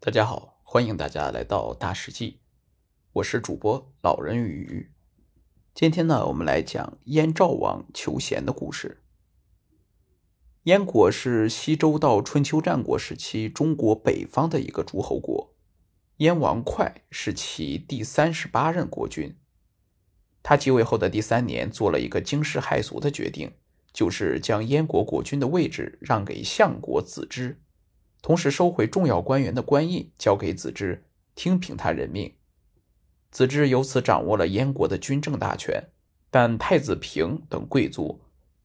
大家好，欢迎大家来到大史记，我是主播老人与鱼。今天呢，我们来讲燕赵王求贤的故事。燕国是西周到春秋战国时期中国北方的一个诸侯国，燕王哙是其第三十八任国君。他继位后的第三年，做了一个惊世骇俗的决定，就是将燕国国君的位置让给相国子之。同时收回重要官员的官印，交给子之，听凭他任命。子之由此掌握了燕国的军政大权，但太子平等贵族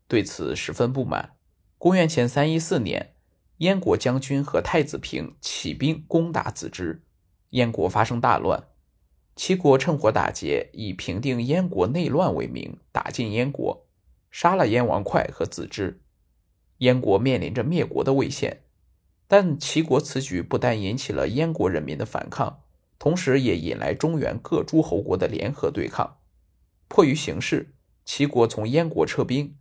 对此十分不满。公元前三一四年，燕国将军和太子平起兵攻打子之，燕国发生大乱。齐国趁火打劫，以平定燕国内乱为名，打进燕国，杀了燕王哙和子之。燕国面临着灭国的危险。但齐国此举不但引起了燕国人民的反抗，同时也引来中原各诸侯国的联合对抗。迫于形势，齐国从燕国撤兵，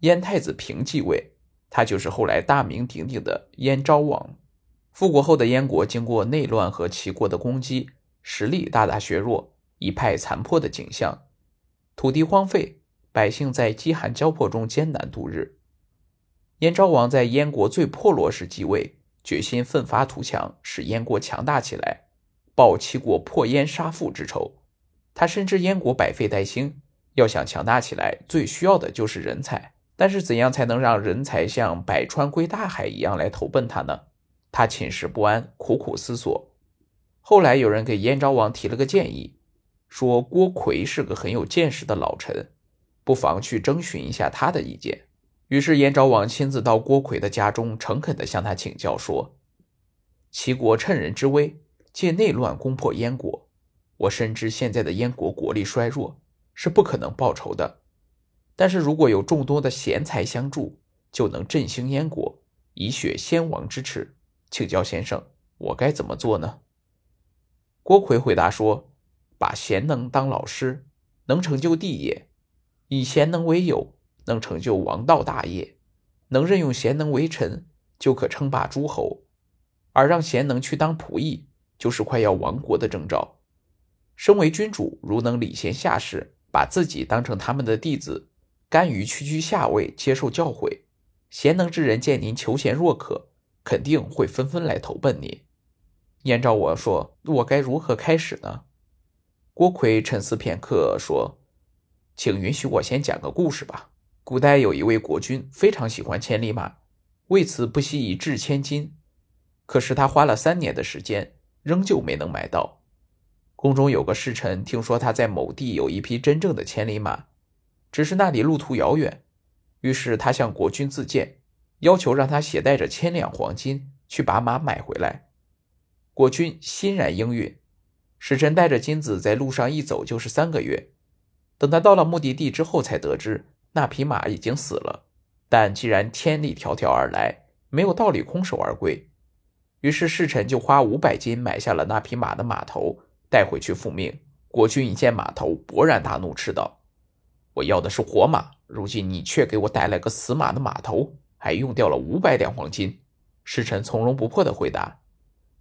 燕太子平继位，他就是后来大名鼎鼎的燕昭王。复国后的燕国经过内乱和齐国的攻击，实力大大削弱，一派残破的景象，土地荒废，百姓在饥寒交迫中艰难度日。燕昭王在燕国最破落时继位。决心奋发图强，使燕国强大起来，报齐国破燕杀父之仇。他深知燕国百废待兴，要想强大起来，最需要的就是人才。但是，怎样才能让人才像百川归大海一样来投奔他呢？他寝食不安，苦苦思索。后来，有人给燕昭王提了个建议，说郭奎是个很有见识的老臣，不妨去征询一下他的意见。于是，燕昭王亲自到郭奎的家中，诚恳地向他请教说：“齐国趁人之危，借内乱攻破燕国。我深知现在的燕国国力衰弱，是不可能报仇的。但是如果有众多的贤才相助，就能振兴燕国，以雪先王之耻。请教先生，我该怎么做呢？”郭奎回答说：“把贤能当老师，能成就地业；以贤能为友。”能成就王道大业，能任用贤能为臣，就可称霸诸侯；而让贤能去当仆役，就是快要亡国的征兆。身为君主，如能礼贤下士，把自己当成他们的弟子，甘于屈居下位，接受教诲，贤能之人见您求贤若渴，肯定会纷纷来投奔您。燕昭王说：“我该如何开始呢？”郭奎沉思片刻，说：“请允许我先讲个故事吧。”古代有一位国君非常喜欢千里马，为此不惜一掷千金。可是他花了三年的时间，仍旧没能买到。宫中有个侍臣听说他在某地有一匹真正的千里马，只是那里路途遥远，于是他向国君自荐，要求让他携带着千两黄金去把马买回来。国君欣然应允，使臣带着金子在路上一走就是三个月。等他到了目的地之后，才得知。那匹马已经死了，但既然千里迢迢而来，没有道理空手而归。于是侍臣就花五百金买下了那匹马的马头，带回去复命。国君一见马头，勃然大怒，斥道：“我要的是活马，如今你却给我带来个死马的马头，还用掉了五百两黄金。”侍臣从容不迫地回答：“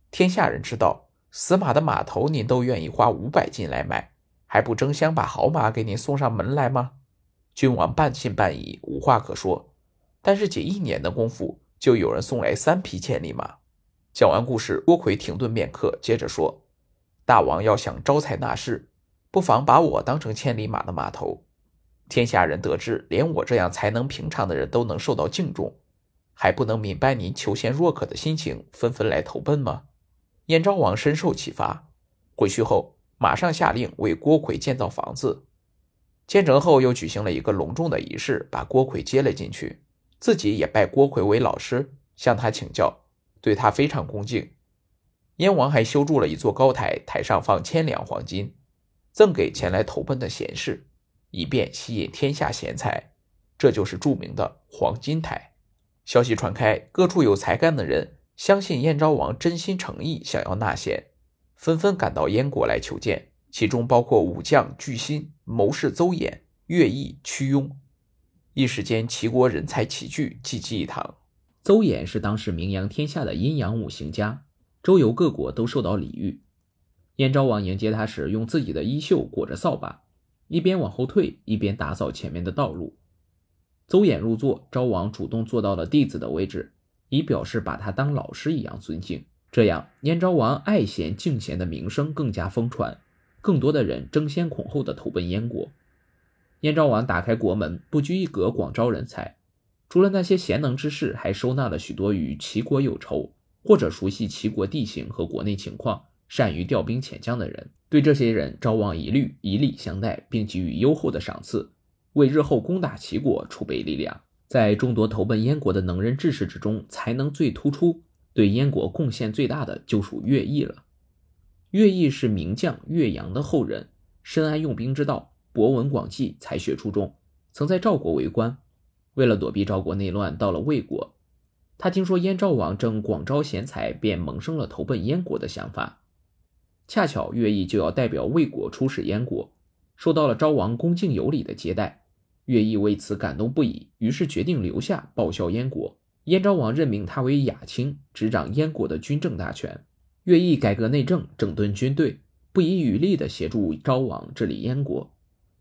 天下人知道，死马的马头您都愿意花五百金来买，还不争相把好马给您送上门来吗？”君王半信半疑，无话可说。但是仅一年的功夫，就有人送来三匹千里马。讲完故事，郭奎停顿片刻，接着说：“大王要想招财纳士，不妨把我当成千里马的马头。天下人得知，连我这样才能平常的人都能受到敬重，还不能明白您求贤若渴的心情，纷纷来投奔吗？”燕昭王深受启发，回去后马上下令为郭奎建造房子。建成后，又举行了一个隆重的仪式，把郭奎接了进去，自己也拜郭奎为老师，向他请教，对他非常恭敬。燕王还修筑了一座高台，台上放千两黄金，赠给前来投奔的贤士，以便吸引天下贤才。这就是著名的黄金台。消息传开，各处有才干的人相信燕昭王真心诚意想要纳贤，纷纷赶到燕国来求见。其中包括武将巨心、谋士邹衍、乐毅、屈庸。一时间，齐国人才齐聚，济济一堂。邹衍是当时名扬天下的阴阳五行家，周游各国都受到礼遇。燕昭王迎接他时，用自己的衣袖裹着扫把，一边往后退，一边打扫前面的道路。邹衍入座，昭王主动坐到了弟子的位置，以表示把他当老师一样尊敬。这样，燕昭王爱贤敬贤的名声更加疯传，更多的人争先恐后的投奔燕国。燕昭王打开国门，不拘一格广招人才。除了那些贤能之士，还收纳了许多与齐国有仇或者熟悉齐国地形和国内情况、善于调兵遣将的人。对这些人，昭王一律以礼相待，并给予优厚的赏赐，为日后攻打齐国储备力量。在众多投奔燕国的能人志士之中，才能最突出、对燕国贡献最大的就属乐毅了。乐毅是名将岳阳的后人，深谙用兵之道，博闻广记，才学出众，曾在赵国为官。为了躲避赵国内乱，到了魏国，他听说燕昭王正广招贤才，便萌生了投奔燕国的想法。恰巧乐毅就要代表魏国出使燕国，受到了昭王恭敬有礼的接待，乐毅为此感动不已，于是决定留下报效燕国。燕昭王任命他为亚卿，执掌燕国的军政大权。乐毅改革内政，整顿军队，不遗余力地协助昭王治理燕国。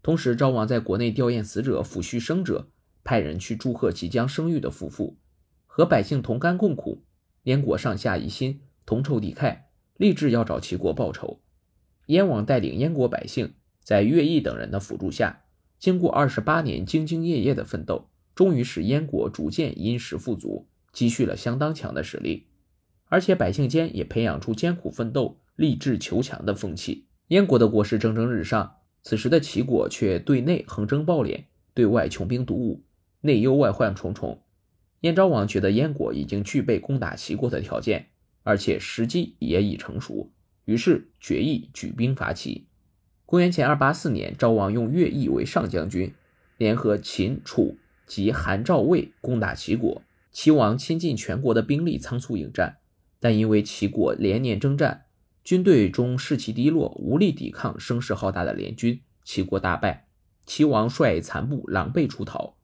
同时，昭王在国内吊唁死者、抚恤生者。派人去祝贺即将生育的夫妇，和百姓同甘共苦。燕国上下一心，同仇敌忾，立志要找齐国报仇。燕王带领燕国百姓，在乐毅等人的辅助下，经过二十八年兢兢业业的奋斗，终于使燕国逐渐殷实富足，积蓄了相当强的实力。而且百姓间也培养出艰苦奋斗、励志求强的风气。燕国的国势蒸蒸日上，此时的齐国却对内横征暴敛，对外穷兵黩武。内忧外患重重，燕昭王觉得燕国已经具备攻打齐国的条件，而且时机也已成熟，于是决意举兵伐齐。公元前二八四年，昭王用乐毅为上将军，联合秦、楚及韩、赵、魏攻打齐国。齐王倾尽全国的兵力仓促应战，但因为齐国连年征战，军队中士气低落，无力抵抗声势浩大的联军，齐国大败。齐王率残部狼狈出逃。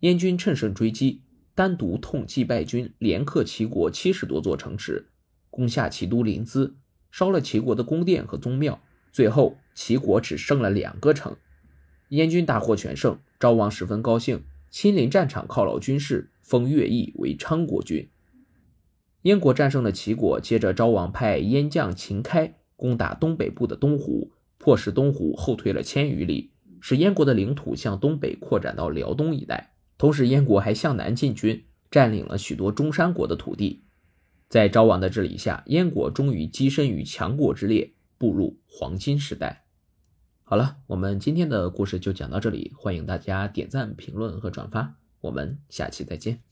燕军趁胜追击，单独痛击败军，连克齐国七十多座城池，攻下齐都临淄，烧了齐国的宫殿和宗庙。最后，齐国只剩了两个城。燕军大获全胜，昭王十分高兴，亲临战场犒劳军士，封乐毅为昌国君。燕国战胜了齐国，接着昭王派燕将秦开攻打东北部的东湖，迫使东湖后退了千余里，使燕国的领土向东北扩展到辽东一带。同时，燕国还向南进军，占领了许多中山国的土地。在昭王的治理下，燕国终于跻身于强国之列，步入黄金时代。好了，我们今天的故事就讲到这里，欢迎大家点赞、评论和转发，我们下期再见。